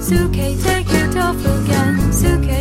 Suke, take it off again. Suke.